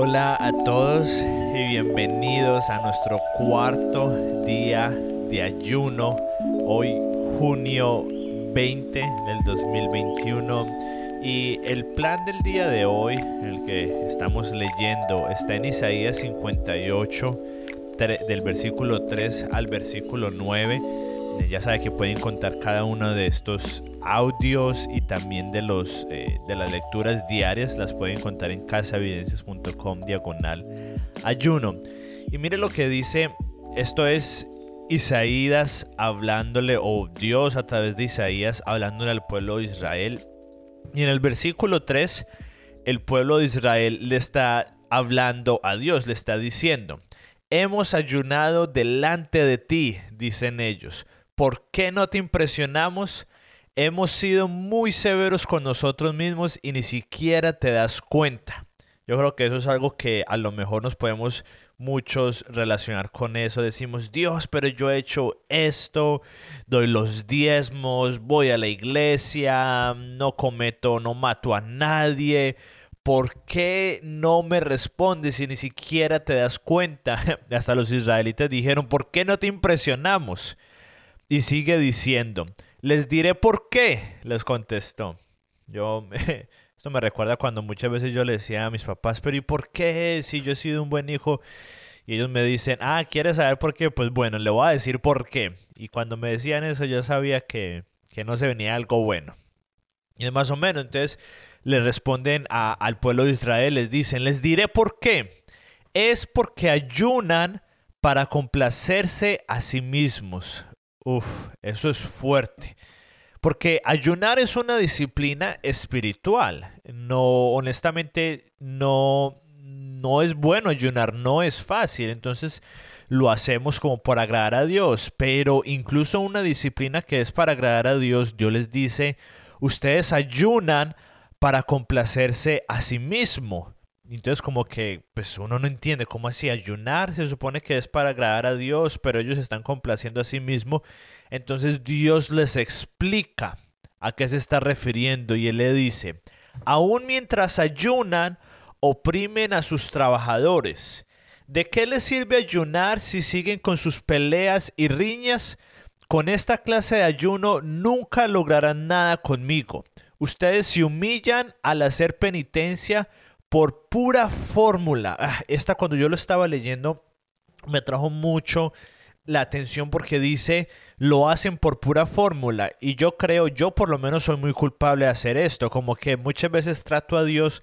Hola a todos y bienvenidos a nuestro cuarto día de ayuno. Hoy junio 20 del 2021 y el plan del día de hoy, el que estamos leyendo, está en Isaías 58 del versículo 3 al versículo 9. Ya sabe que pueden contar cada uno de estos audios y también de, los, eh, de las lecturas diarias las pueden contar en casaevidencias.com diagonal ayuno. Y mire lo que dice, esto es Isaías hablándole, o Dios a través de Isaías hablándole al pueblo de Israel. Y en el versículo 3, el pueblo de Israel le está hablando a Dios, le está diciendo, hemos ayunado delante de ti, dicen ellos. ¿Por qué no te impresionamos? hemos sido muy severos con nosotros mismos y ni siquiera te das cuenta. Yo creo que eso es algo que a lo mejor nos podemos muchos relacionar con eso. Decimos, Dios, pero yo he hecho esto, doy los diezmos, voy a la iglesia, no cometo, no mato a nadie. ¿Por qué no me respondes y ni siquiera te das cuenta? Hasta los israelitas dijeron, ¿por qué no te impresionamos? Y sigue diciendo, les diré por qué, les contestó. Yo, esto me recuerda cuando muchas veces yo le decía a mis papás, pero ¿y por qué si yo he sido un buen hijo? Y ellos me dicen, ah, ¿quieres saber por qué? Pues bueno, le voy a decir por qué. Y cuando me decían eso, yo sabía que, que no se venía algo bueno. Y es más o menos, entonces le responden al pueblo de Israel, les dicen, les diré por qué. Es porque ayunan para complacerse a sí mismos. Uf, eso es fuerte. Porque ayunar es una disciplina espiritual. No, honestamente, no, no es bueno ayunar, no es fácil. Entonces lo hacemos como por agradar a Dios. Pero incluso una disciplina que es para agradar a Dios, Dios les dice, ustedes ayunan para complacerse a sí mismo. Entonces como que pues uno no entiende cómo así ayunar se supone que es para agradar a Dios, pero ellos están complaciendo a sí mismo. Entonces Dios les explica a qué se está refiriendo y él le dice, aún mientras ayunan, oprimen a sus trabajadores. ¿De qué les sirve ayunar si siguen con sus peleas y riñas? Con esta clase de ayuno nunca lograrán nada conmigo. Ustedes se humillan al hacer penitencia por pura fórmula. Ah, esta cuando yo lo estaba leyendo me trajo mucho la atención porque dice lo hacen por pura fórmula y yo creo, yo por lo menos soy muy culpable de hacer esto, como que muchas veces trato a Dios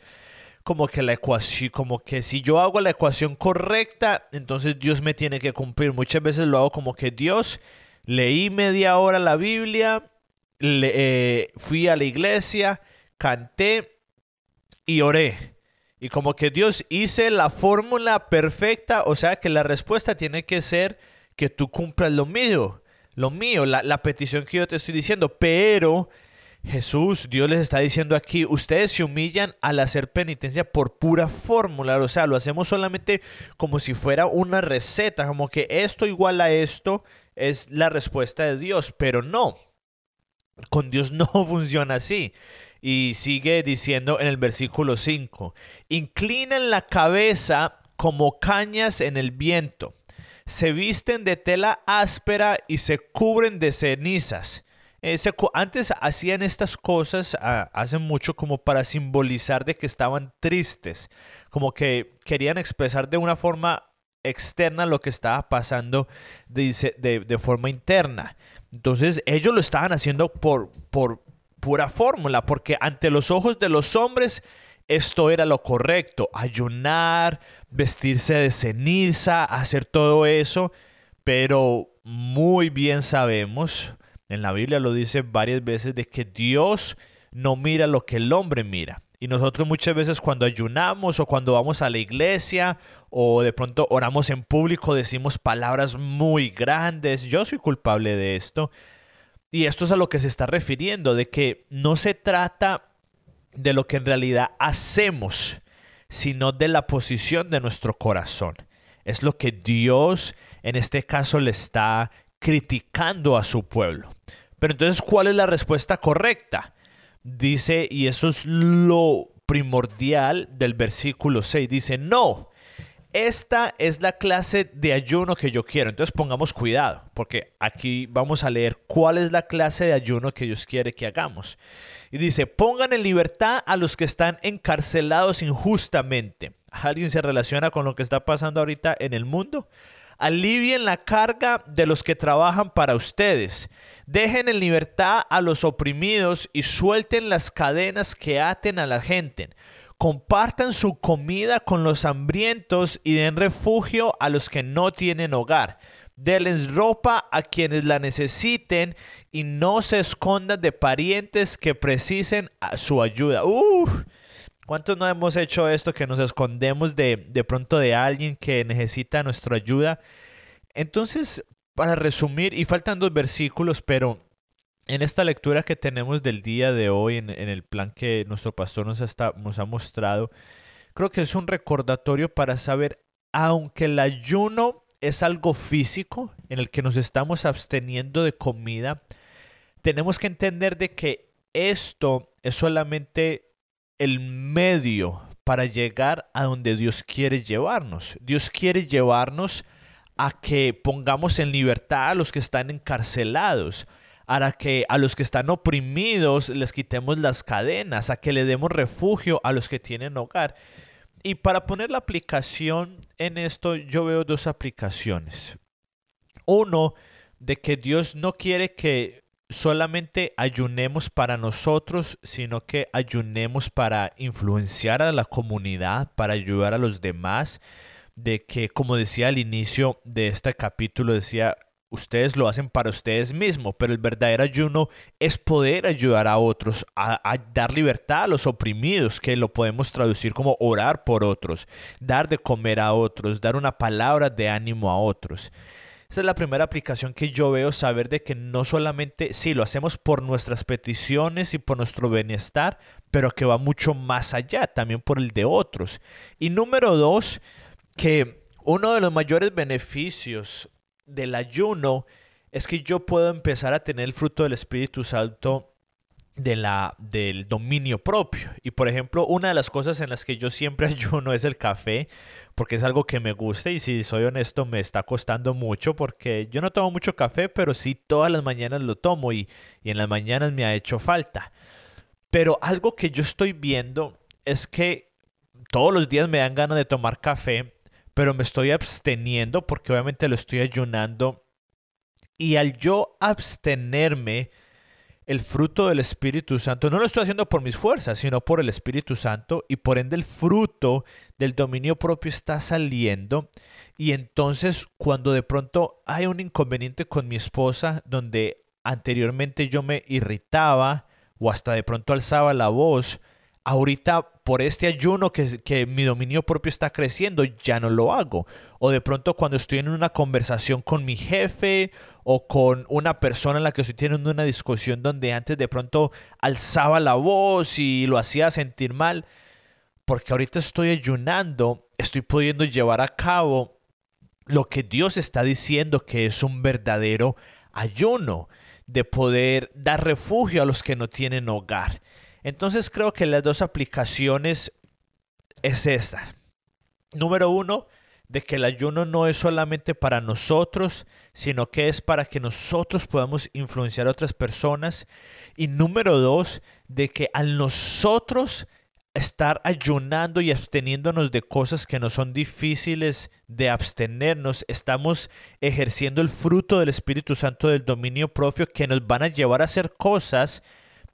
como que la ecuación, como que si yo hago la ecuación correcta, entonces Dios me tiene que cumplir. Muchas veces lo hago como que Dios, leí media hora la Biblia, eh, fui a la iglesia, canté y oré. Y como que Dios hice la fórmula perfecta, o sea que la respuesta tiene que ser que tú cumplas lo mío, lo mío, la, la petición que yo te estoy diciendo. Pero Jesús, Dios les está diciendo aquí, ustedes se humillan al hacer penitencia por pura fórmula, o sea, lo hacemos solamente como si fuera una receta, como que esto igual a esto es la respuesta de Dios, pero no, con Dios no funciona así. Y sigue diciendo en el versículo 5, inclinan la cabeza como cañas en el viento, se visten de tela áspera y se cubren de cenizas. Eh, antes hacían estas cosas ah, hace mucho como para simbolizar de que estaban tristes, como que querían expresar de una forma externa lo que estaba pasando de, de, de forma interna. Entonces ellos lo estaban haciendo por, por, pura fórmula, porque ante los ojos de los hombres esto era lo correcto, ayunar, vestirse de ceniza, hacer todo eso, pero muy bien sabemos, en la Biblia lo dice varias veces, de que Dios no mira lo que el hombre mira. Y nosotros muchas veces cuando ayunamos o cuando vamos a la iglesia o de pronto oramos en público decimos palabras muy grandes. Yo soy culpable de esto. Y esto es a lo que se está refiriendo, de que no se trata de lo que en realidad hacemos, sino de la posición de nuestro corazón. Es lo que Dios en este caso le está criticando a su pueblo. Pero entonces, ¿cuál es la respuesta correcta? Dice, y eso es lo primordial del versículo 6. Dice, no, esta es la clase de ayuno que yo quiero. Entonces pongamos cuidado, porque aquí vamos a leer cuál es la clase de ayuno que Dios quiere que hagamos. Y dice, pongan en libertad a los que están encarcelados injustamente. ¿Alguien se relaciona con lo que está pasando ahorita en el mundo? Alivien la carga de los que trabajan para ustedes. Dejen en libertad a los oprimidos y suelten las cadenas que aten a la gente. Compartan su comida con los hambrientos y den refugio a los que no tienen hogar. Denles ropa a quienes la necesiten y no se escondan de parientes que precisen su ayuda. ¿Cuántos no hemos hecho esto que nos escondemos de, de pronto de alguien que necesita nuestra ayuda? Entonces, para resumir, y faltan dos versículos, pero en esta lectura que tenemos del día de hoy, en, el plan que nuestro pastor nos, nos ha mostrado, creo que es un recordatorio para saber, aunque el ayuno es algo físico en el que nos estamos absteniendo de comida, tenemos que entender de que esto es solamente el medio para llegar a donde Dios quiere llevarnos. Dios quiere llevarnos a que pongamos en libertad a los que están encarcelados, a que a los que están oprimidos les quitemos las cadenas, a que le demos refugio a los que tienen hogar. Y para poner la aplicación en esto, yo veo dos aplicaciones. Uno, de que Dios no quiere que solamente ayunemos para nosotros, sino que ayunemos para influenciar a la comunidad, para ayudar a los demás, de que, como decía al inicio de este capítulo, decía, ustedes lo hacen para ustedes mismos, pero el verdadero ayuno es poder ayudar a otros, a, dar libertad a los oprimidos, que lo podemos traducir como orar por otros, dar de comer a otros, dar una palabra de ánimo a otros. Esa es la primera aplicación que yo veo, saber de que no solamente, sí, lo hacemos por nuestras peticiones y por nuestro bienestar, pero que va mucho más allá, también por el de otros. Y número dos, que uno de los mayores beneficios del ayuno es que yo puedo empezar a tener el fruto del Espíritu Santo de la, del dominio propio. Y por ejemplo, una de las cosas en las que yo siempre ayuno es el café, porque es algo que me gusta y si soy honesto me está costando mucho porque yo no tomo mucho café, pero sí todas las mañanas lo tomo y, y en las mañanas me ha hecho falta. Pero algo que yo estoy viendo es que todos los días me dan ganas de tomar café, pero me estoy absteniendo porque obviamente lo estoy ayunando. Y al yo abstenerme, el fruto del Espíritu Santo, no lo estoy haciendo por mis fuerzas, sino por el Espíritu Santo, y por ende el fruto del dominio propio está saliendo. Y entonces cuando de pronto hay un inconveniente con mi esposa, donde anteriormente yo me irritaba o hasta de pronto alzaba la voz, ahorita por este ayuno que, que, mi dominio propio está creciendo, ya no lo hago. O de pronto cuando estoy en una conversación con mi jefe o con una persona en la que estoy teniendo una discusión donde antes de pronto alzaba la voz y lo hacía sentir mal, porque ahorita estoy ayunando, estoy pudiendo llevar a cabo lo que Dios está diciendo que es un verdadero ayuno, de poder dar refugio a los que no tienen hogar entonces creo que las dos aplicaciones es esta. Número uno, de que el ayuno no es solamente para nosotros, sino que es para que nosotros podamos influenciar a otras personas. Y número dos, de que al nosotros estar ayunando y absteniéndonos de cosas que no son difíciles de abstenernos, estamos ejerciendo el fruto del Espíritu Santo del dominio propio que nos van a llevar a hacer cosas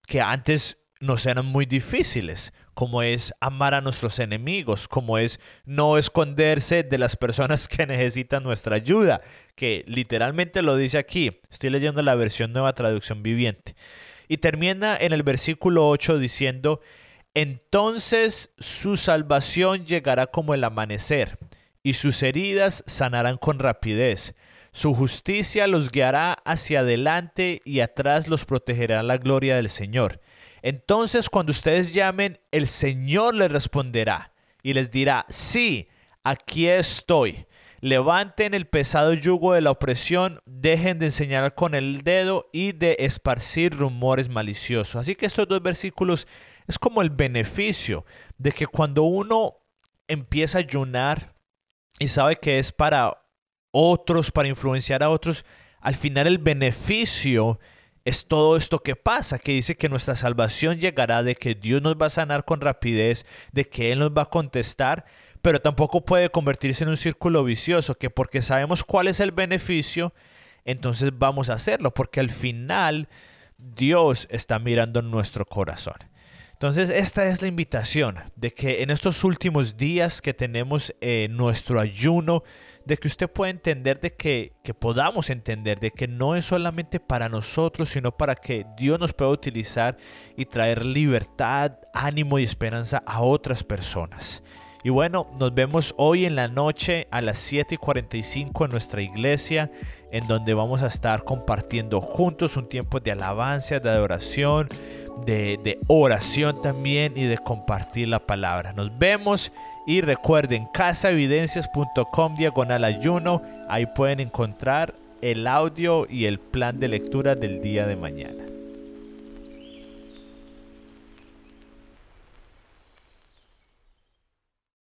que antes nos eran muy difíciles, como es amar a nuestros enemigos, como es no esconderse de las personas que necesitan nuestra ayuda, que literalmente lo dice aquí. Estoy leyendo la versión nueva traducción viviente. Y termina en el versículo 8 diciendo, entonces su salvación llegará como el amanecer, y sus heridas sanarán con rapidez. Su justicia los guiará hacia adelante y atrás los protegerá la gloria del Señor. Entonces cuando ustedes llamen, el Señor les responderá y les dirá, sí, aquí estoy. Levanten el pesado yugo de la opresión, dejen de enseñar con el dedo y de esparcir rumores maliciosos. Así que estos dos versículos es como el beneficio de que cuando uno empieza a ayunar y sabe que es para otros, para influenciar a otros, al final el beneficio es todo esto que pasa, que dice que nuestra salvación llegará, de que Dios nos va a sanar con rapidez, de que Él nos va a contestar, pero tampoco puede convertirse en un círculo vicioso, que porque sabemos cuál es el beneficio, entonces vamos a hacerlo, porque al final Dios está mirando nuestro corazón. Entonces, esta es la invitación de que en estos últimos días que tenemos eh, nuestro ayuno, de que usted pueda entender, de que, que podamos entender, de que no es solamente para nosotros, sino para que Dios nos pueda utilizar y traer libertad, ánimo y esperanza a otras personas. Y bueno, nos vemos hoy en la noche a las 7 y 45 en nuestra iglesia, en donde vamos a estar compartiendo juntos un tiempo de alabanza, de adoración, de, oración también y de compartir la palabra. Nos vemos y recuerden casaevidencias.com diagonal ayuno, ahí pueden encontrar el audio y el plan de lectura del día de mañana.